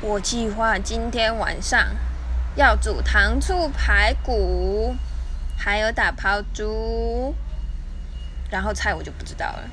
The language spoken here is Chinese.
我计划今天晚上要煮糖醋排骨，还有打抛猪，然后菜我就不知道了。